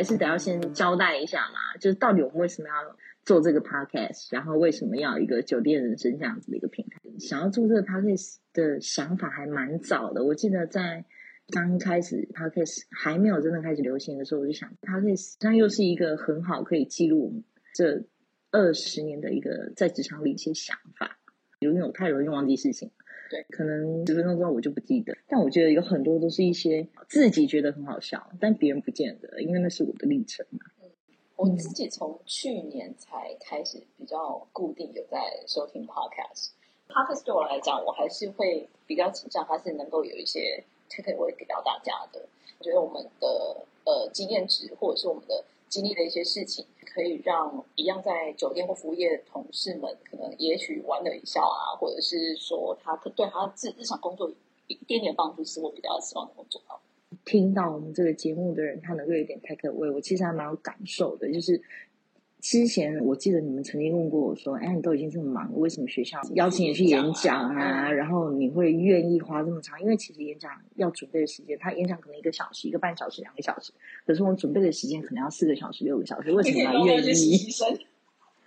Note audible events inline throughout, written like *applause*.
还是得要先交代一下嘛，就是到底我们为什么要做这个 podcast，然后为什么要一个酒店人生这样子的一个平台？想要做这个 podcast 的想法还蛮早的，我记得在刚开始 podcast 还没有真的开始流行的时候，我就想 podcast 这样又是一个很好可以记录我们这二十年的一个在职场里一些想法，因为我太容易忘记事情。对，可能十分钟之后我就不记得，但我觉得有很多都是一些自己觉得很好笑，但别人不见得，因为那是我的历程嘛。嗯，我自己从去年才开始比较固定有在收听 podcast。podcast 对我来讲，我还是会比较倾向它是能够有一些 takeaway 给到大家的。我觉得我们的呃经验值或者是我们的。经历的一些事情，可以让一样在酒店或服务业的同事们，可能也许玩了一笑啊，或者是说他对他自日常工作一点点帮助，是我比较希望能够做到。听到我们这个节目的人，他能够有点 take away，我其实还蛮有感受的，就是。之前我记得你们曾经问过我说：“哎，你都已经这么忙了，为什么学校邀请你去演讲啊？嗯、然后你会愿意花这么长？因为其实演讲要准备的时间，他演讲可能一个小时、一个半小时、两个小时，可是我们准备的时间可能要四个小时、六个小时。为什么要愿意？*laughs*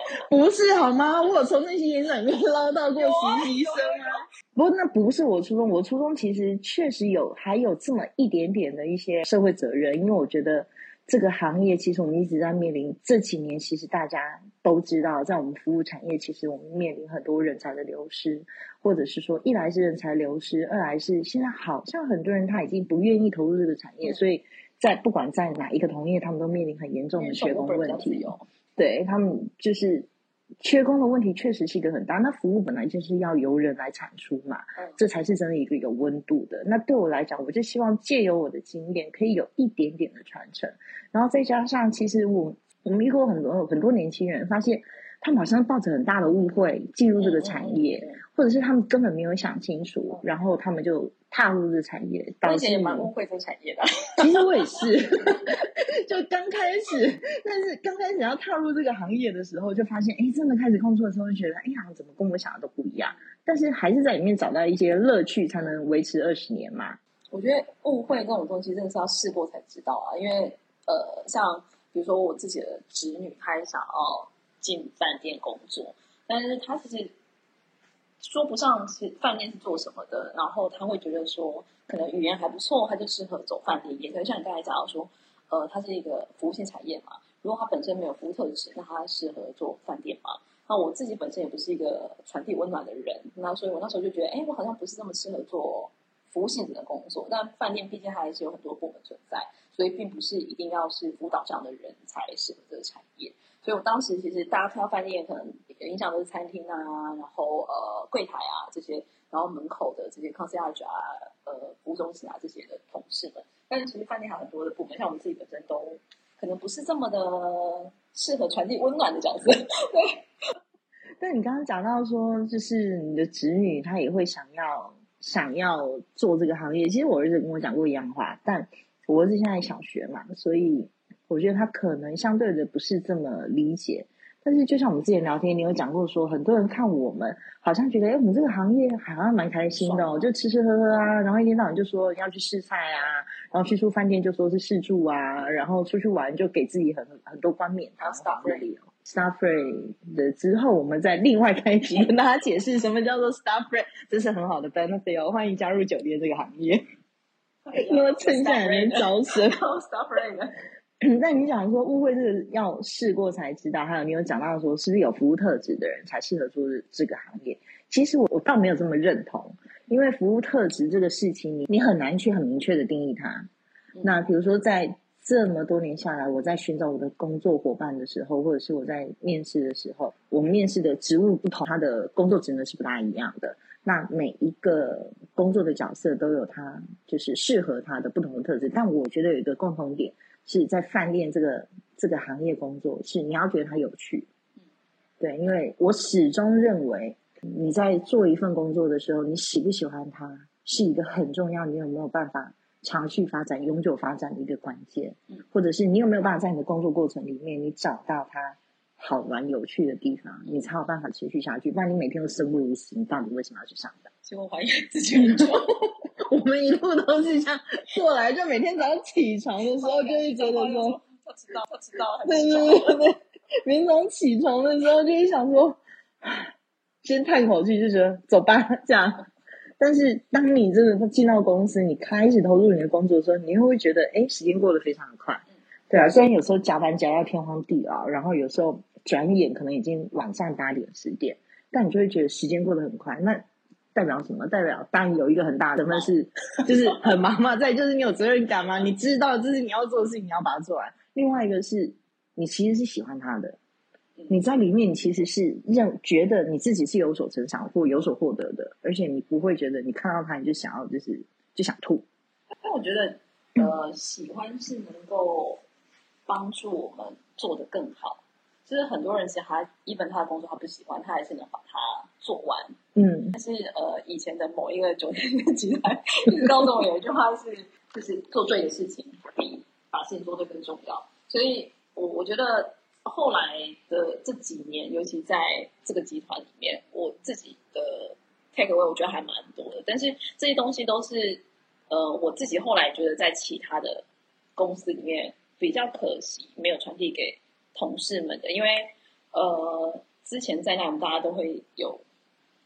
*laughs* 不是好吗？我有从那些演讲里面捞到过实习生啊。不过那不是我初衷，我初衷其实确实有还有这么一点点的一些社会责任，因为我觉得。”这个行业其实我们一直在面临，这几年其实大家都知道，在我们服务产业，其实我们面临很多人才的流失，或者是说，一来是人才流失，二来是现在好像很多人他已经不愿意投入这个产业，所以在不管在哪一个同业，他们都面临很严重的缺工问题。对，他们就是。缺工的问题确实是一个很大，那服务本来就是要由人来产出嘛，这才是真的一个有温度的。那对我来讲，我就希望借由我的经验，可以有一点点的传承，然后再加上，其实我我们遇过很多很多年轻人，发现。他们好像抱着很大的误会进入这个产业，嗯、或者是他们根本没有想清楚，嗯、然后他们就踏入这个产业。当时也蛮误会这个产业的，其实我也是，*laughs* 就刚开始，但是刚开始要踏入这个行业的时候，就发现，哎，真的开始工作的时候，就觉得，哎呀，怎么跟我想的都不一样？但是还是在里面找到一些乐趣，才能维持二十年嘛。我觉得误会这种东西真的是要试过才知道啊，因为呃，像比如说我自己的侄女，她也想要。进饭店工作，但是他其实说不上是饭店是做什么的，然后他会觉得说，可能语言还不错，他就适合走饭店业。可是像你刚才讲到说，呃，他是一个服务性产业嘛，如果他本身没有服务特质，那他适合做饭店嘛？那我自己本身也不是一个传递温暖的人，那所以我那时候就觉得，哎，我好像不是这么适合做服务性质的工作。但饭店毕竟还是有很多部门存在，所以并不是一定要是辅导这样的人才适合这个产业。所以我当时其实大家看到饭店，可能印象都是餐厅啊，然后呃柜台啊这些，然后门口的这些 concierge 啊，呃服务中心啊这些的同事们。但是其实饭店还有很多的部门，像我们自己本身都可能不是这么的适合传递温暖的角色。对。*laughs* 但你刚刚讲到说，就是你的侄女她也会想要想要做这个行业。其实我儿子跟我讲过一样话，但我儿子现在小学嘛，所以。我觉得他可能相对的不是这么理解，但是就像我们之前聊天，你有讲过说，很多人看我们好像觉得，哎，我们这个行业好像蛮开心的哦，就吃吃喝喝啊，然后一天到晚就说要去试菜啊，然后去住饭店就说是试住啊，然后出去玩就给自己很很多冠冕堂皇的理由。Staff rate 的之后，我们再另外开一集跟大家解释什么叫做 Starfree，这是很好的 benefit 哦，欢迎加入酒店这个行业。那么趁现在还没招生，Staff rate。*laughs* *coughs* 那你想说误会这个要试过才知道，还有你有讲到说是不是有服务特质的人才适合做这个行业？其实我我倒没有这么认同，因为服务特质这个事情，你你很难去很明确的定义它。那比如说在这么多年下来，我在寻找我的工作伙伴的时候，或者是我在面试的时候，我们面试的职务不同，他的工作职能是不大一样的。那每一个工作的角色都有他就是适合他的不同的特质，但我觉得有一个共同点。是在饭店这个这个行业工作，是你要觉得它有趣，对，因为我始终认为你在做一份工作的时候，你喜不喜欢它是一个很重要，你有没有办法长续发展、永久发展的一个关键，或者是你有没有办法在你的工作过程里面，你找到它好玩有趣的地方，你才有办法持续下去。不然你每天都生不如死，你到底为什么要去上班？所以我怀疑自己很重。*laughs* 我们一路都是这样过来，就每天早上起床的时候，就会觉得说，不知道，不知道，对对对对，明早起床的时候就会想说，先叹口气，就觉得走吧，这样。但是当你真的进到公司，你开始投入你的工作的时候，你又会觉得，哎，时间过得非常的快？对啊，虽然有时候加班加到天荒地老，然后有时候转眼可能已经晚上八点十点，但你就会觉得时间过得很快。那代表什么？代表当然有一个很大的成分是，就是很忙嘛，再就是你有责任感嘛，你知道这是你要做的事情，你要把它做完。另外一个是你其实是喜欢他的。你在里面，你其实是认觉得你自己是有所成长或有所获得的，而且你不会觉得你看到他你就想要就是就想吐。但我觉得，呃，喜欢是能够帮助我们做得更好。就是很多人其实他一本他的工作他不喜欢，他还是能把它做完。嗯，但是呃，以前的某一个酒店集团一直告诉我有一句话是，就是做对的事情比把事情做得更重要。所以我我觉得。后来的这几年，尤其在这个集团里面，我自己的 take away 我觉得还蛮多的。但是这些东西都是呃，我自己后来觉得在其他的公司里面比较可惜，没有传递给同事们的。因为呃，之前在那我们大家都会有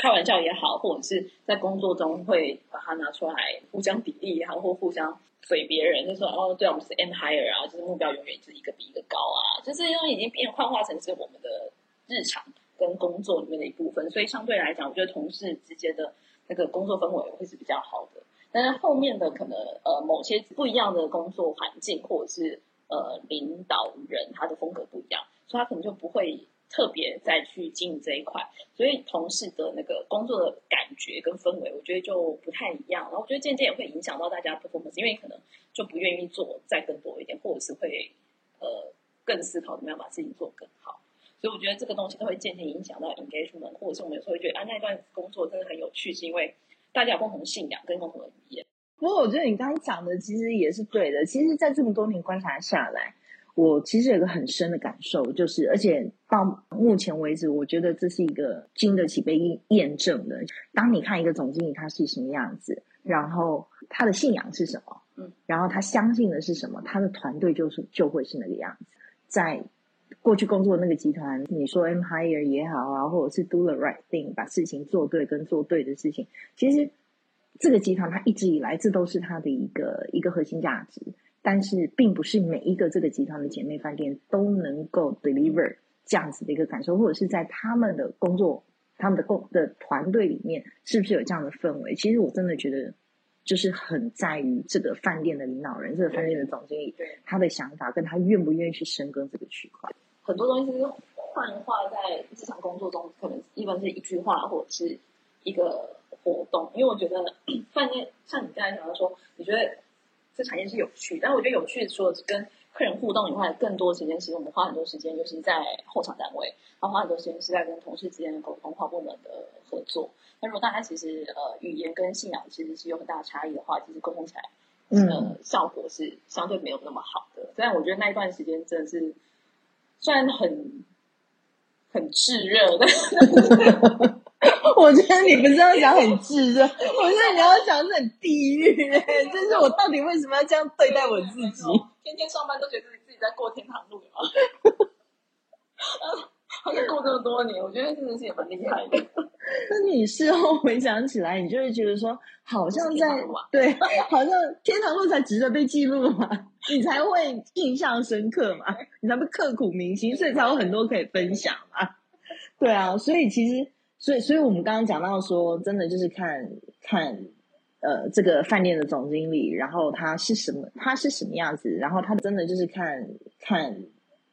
开玩笑也好，或者是在工作中会把它拿出来互相砥砺也好，或互相。怼别人就说哦，对，我们是 M higher 啊，就是目标永远是一个比一个高啊，就这些东西已经变幻化成是我们的日常跟工作里面的一部分，所以相对来讲，我觉得同事之间的那个工作氛围会是比较好的。但是后面的可能呃某些不一样的工作环境，或者是呃领导人他的风格不一样，所以他可能就不会。特别再去经营这一块，所以同事的那个工作的感觉跟氛围，我觉得就不太一样。然后我觉得渐渐也会影响到大家的 performance，因为可能就不愿意做再更多一点，或者是会呃更思考怎么样把事情做更好。所以我觉得这个东西都会渐渐影响到 engagement，或者是我们有时候会觉得啊那一段工作真的很有趣，是因为大家有共同信仰跟共同的语言。不过我觉得你刚刚讲的其实也是对的。其实，在这么多年观察下来。我其实有个很深的感受，就是而且到目前为止，我觉得这是一个经得起被验证的。当你看一个总经理他是什么样子，然后他的信仰是什么，嗯，然后他相信的是什么，他的团队就是就会是那个样子。在过去工作的那个集团，你说 M hire 也好啊，或者是 do the right thing，把事情做对跟做对的事情，其实这个集团它一直以来这都是它的一个一个核心价值。但是，并不是每一个这个集团的姐妹饭店都能够 deliver 这样子的一个感受，或者是在他们的工作、他们的工的团队里面，是不是有这样的氛围？其实我真的觉得，就是很在于这个饭店的领导人、这个饭店的总经理，对他的想法跟他愿不愿意去深耕这个区块。很多东西是幻化在日常工作中，可能一般是一句话或者是一个活动。因为我觉得 *clears throat* 饭店像你刚才讲的说，你觉得。这产业是有趣，但是我觉得有趣的除了跟客人互动以外，更多时间其实我们花很多时间，尤其是在后场单位，然后花很多时间是在跟同事之间的沟通、跨部门的合作。那如果大家其实呃语言跟信仰其实是有很大的差异的话，其实沟通起来，呃，效果是相对没有那么好的。虽然我觉得那一段时间真的是，虽然很很炙热的。*laughs* 我觉得你不是要讲很炙热，我觉得你要讲是很地狱，欸，就是我到底为什么要这样对待我自己？*laughs* 天天上班都觉得自己自己在过天堂路吗？*laughs* 好像过这么多年，我觉得真的是也蛮厉害的。那你事后回想起来，你就会觉得说，好像在对，好像天堂路才值得被记录嘛，你才会印象深刻嘛，你才会刻骨铭心，所以才有很多可以分享嘛。对啊，所以其实。所以，所以我们刚刚讲到说，真的就是看看，呃，这个饭店的总经理，然后他是什么，他是什么样子，然后他真的就是看看，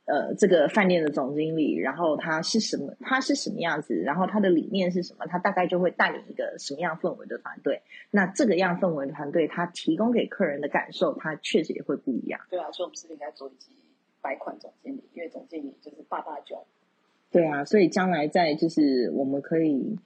呃，这个饭店的总经理，然后他是什么，他是什么样子，然后他的理念是什么，他大概就会带领一个什么样氛围的团队。那这个样氛围的团队，他提供给客人的感受，他确实也会不一样。对啊，所以我们是应该做一集百款总经理？因为总经理就是爸爸囧。对啊，所以将来在就是我们可以，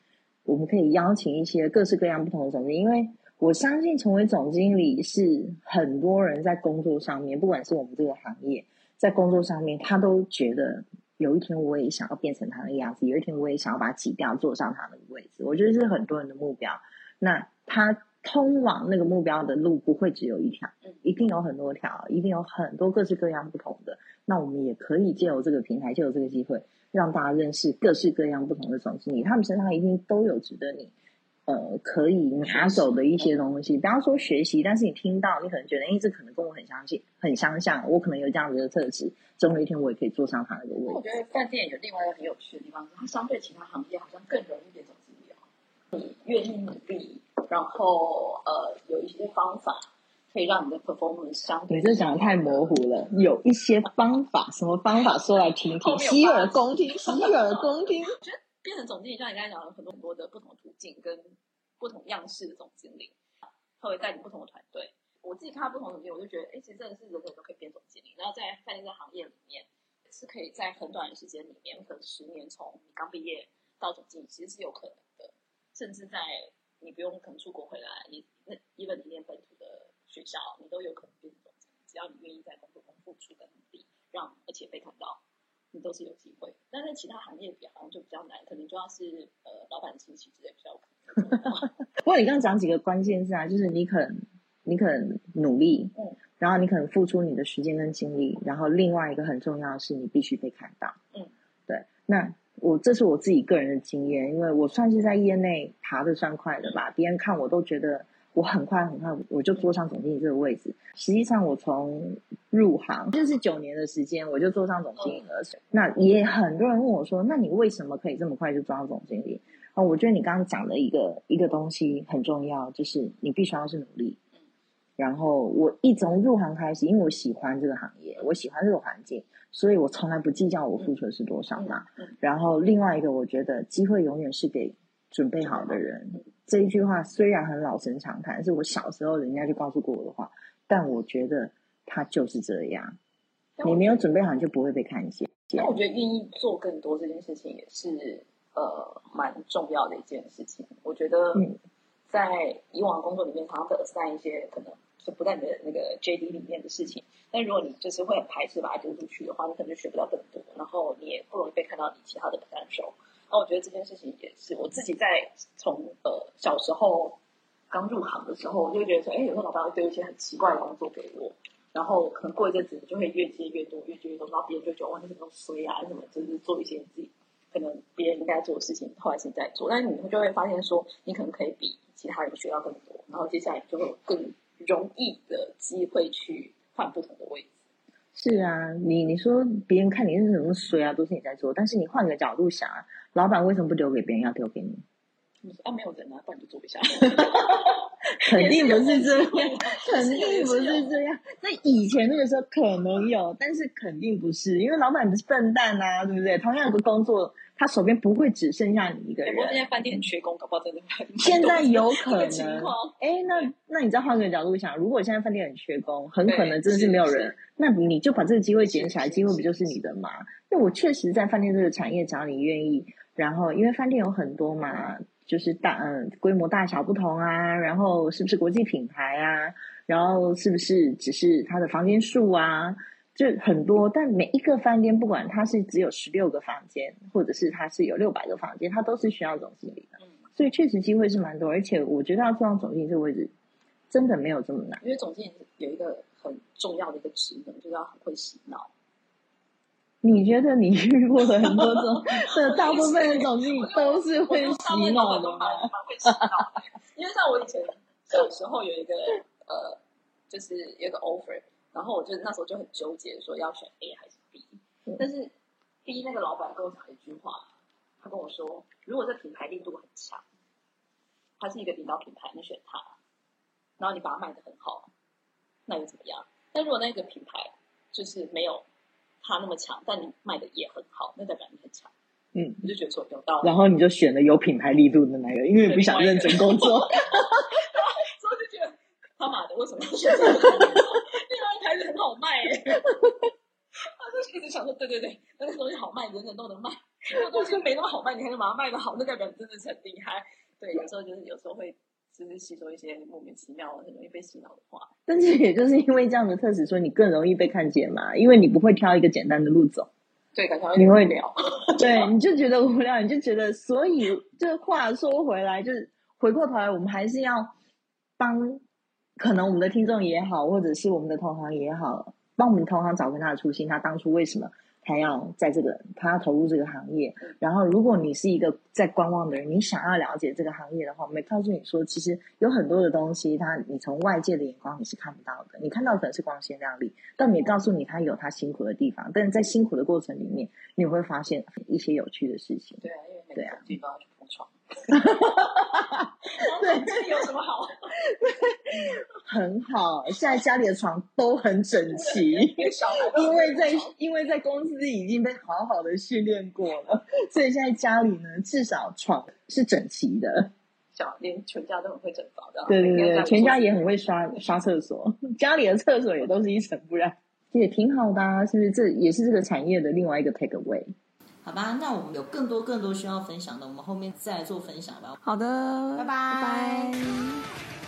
我们可以邀请一些各式各样不同的总经理，因为我相信成为总经理是很多人在工作上面，不管是我们这个行业，在工作上面，他都觉得有一天我也想要变成他的样子，有一天我也想要把他挤掉，坐上他的位置。我觉得是很多人的目标。那他通往那个目标的路不会只有一条，一定有很多条，一定有很多各式各样不同的。那我们也可以借由这个平台，借由这个机会，让大家认识各式各样不同的总经理，他们身上一定都有值得你。呃，可以拿走的一些东西，不要说学习，但是你听到，你可能觉得，哎，这可能跟我很相信，很相像，我可能有这样子的特质，总有一天我也可以坐上他的位置。我觉得饭店有另外一个很有趣的地方，它相对其他行业好像更容易变总经理。你愿意努力，然后呃，有一些方法可以让你的 performance 相对。你这讲的太模糊了，有一些方法，什么方法说来听听，*laughs* 洗耳恭听，洗耳恭听。*laughs* 我觉得变成总经理，像你刚才讲了很多很多的不同途径跟不同样式的总经理，他会带领不同的团队。我自己看到不同的总经理，我就觉得，哎，其实真的是人人都可以变总经理。然后在饭店这行业里面，是可以在很短的时间里面，可能十年从你刚毕业到总经理，其实是有可能的。甚至在你不用可能出国回来，你那 even 你念本土的学校，你都有可能变成总裁。只要你愿意在工作中付出的努力，让而且被看到。你都是有机会，但在其他行业比好像就比较难，可能就要是呃老板亲戚之类比较可能。*laughs* 不过你刚刚讲几个关键字啊，就是你可能你可能努力，嗯，然后你可能付出你的时间跟精力，然后另外一个很重要的是你必须被看到，嗯，对。那我这是我自己个人的经验，因为我算是在业内爬的算快的吧，嗯，别人看我都觉得。我很快很快我就坐上总经理这个位置。实际上，我从入行就是九年的时间，我就坐上总经理了。那也很多人问我说：“那你为什么可以这么快就做到总经理？”啊，我觉得你刚刚讲的一个一个东西很重要，就是你必须要是努力。然后我一从入行开始，因为我喜欢这个行业，我喜欢这个环境，所以我从来不计较我付出的是多少嘛。然后另外一个，我觉得机会永远是给准备好的人。这一句话虽然很老生常谈，是我小时候人家就告诉过我的话，但我觉得他就是这样。你没有准备好，你就不会被看见。那我觉得愿意做更多这件事情也是呃蛮重要的一件事情。我觉得在以往工作里面，常常会 assign 一些可能是不在你的那个 JD 里面的事情，但如果你就是会很排斥把它丢出去的话，你可能就学不到更多，然后你也不容易被看到你其他的 potential。那我觉得这件事情也是我自己在从呃小时候刚入行的时候，我就会觉得说，哎，有时候老板会丢一些很奇怪的工作给我，然后可能过一阵子你就会越接越多，越接越多，然后别人就觉得哇，你怎么衰啊？什么就是做一些自己可能别人应该做的事情，后来现在做，但是你就会发现说，你可能可以比其他人学到更多，然后接下来就会有更容易的机会去换不同的位置。是啊，你你说别人看你是什么衰啊，都是你在做，但是你换个角度想啊。老板为什么不留给别人，要丢给你？啊，没有人啊，不然就做一下。*laughs* 肯定不是这样，*laughs* 肯定不是这样。那以前那个时候可能有，但是肯定不是，因为老板不是笨蛋啊，对不对？同样一个工作，他手边不会只剩下你一个人。现在饭店很缺工，搞不好真的很。现在有可能。哎，那那你再换个角度想，如果现在饭店很缺工，很可能真的是没有人，那你就把这个机会捡起来，机会不就是你的吗？因为我确实在饭店这个产业，只要你愿意。然后，因为饭店有很多嘛，就是大嗯规模大小不同啊，然后是不是国际品牌啊，然后是不是只是它的房间数啊，就很多。但每一个饭店，不管它是只有十六个房间，或者是它是有六百个房间，它都是需要总经理的。所以确实机会是蛮多，而且我觉得要做到总经理这个位置，真的没有这么难。因为总经理有一个很重要的一个职能，就是要很会洗脑。你觉得你遇过的很多种 *laughs* 的大部分的总经理都是会洗脑的吗？会洗脑，因为像我以前小时候有一个呃，就是有一个 offer，然后我就那时候就很纠结，说要选 A 还是 B。但是 B 那个老板跟我讲一句话，他跟我说，如果这品牌力度很强，它是一个领导品牌，你选它，然后你把它卖的很好，那又怎么样？但如果那个品牌就是没有。他那么强，但你卖的也很好，那代表你很强。嗯，你就觉得说有道理。然后你就选了有品牌力度的那个，因为不想认真工作。*laughs* 所以就觉得他妈的为什么要选这个？*laughs* 另外一台子很好卖耶。*laughs* 他就一直想说，对对对，那个东西好卖，人人都能卖。那个东西没那么好卖，你还能把它卖的好，那代表你真的是很厉害。对，有时候就是有时候会。就是吸收一些莫名其妙、很容易被洗脑的话，但是也就是因为这样的特质，所以你更容易被看见嘛。因为你不会挑一个简单的路走，对，感觉你会聊，*laughs* 对，你就觉得无聊，你就觉得，所以这话说回来，就是回过头来，我们还是要帮可能我们的听众也好，或者是我们的同行也好，帮我们同行找回他的初心，他当初为什么？他要在这个，他要投入这个行业。然后，如果你是一个在观望的人，你想要了解这个行业的话，我们告诉你说，其实有很多的东西，他你从外界的眼光你是看不到的。你看到的可能是光鲜亮丽，但没告诉你他有他辛苦的地方。但是在辛苦的过程里面，你会发现一些有趣的事情。对啊，因为每个地方要去铺床。*laughs* 对，这有什么好？很好，现在家里的床都很整齐，因为在因为在公司已经被好好的训练过了，所以现在家里呢，至少床是整齐的。小连全家都很会整房的，对对对，全家也很会刷刷厕所，家里的厕所也都是一尘不染，也挺好的啊，是不是？这也是这个产业的另外一个 take away。好吧，那我们有更多更多需要分享的，我们后面再来做分享吧。好的，拜拜。拜拜。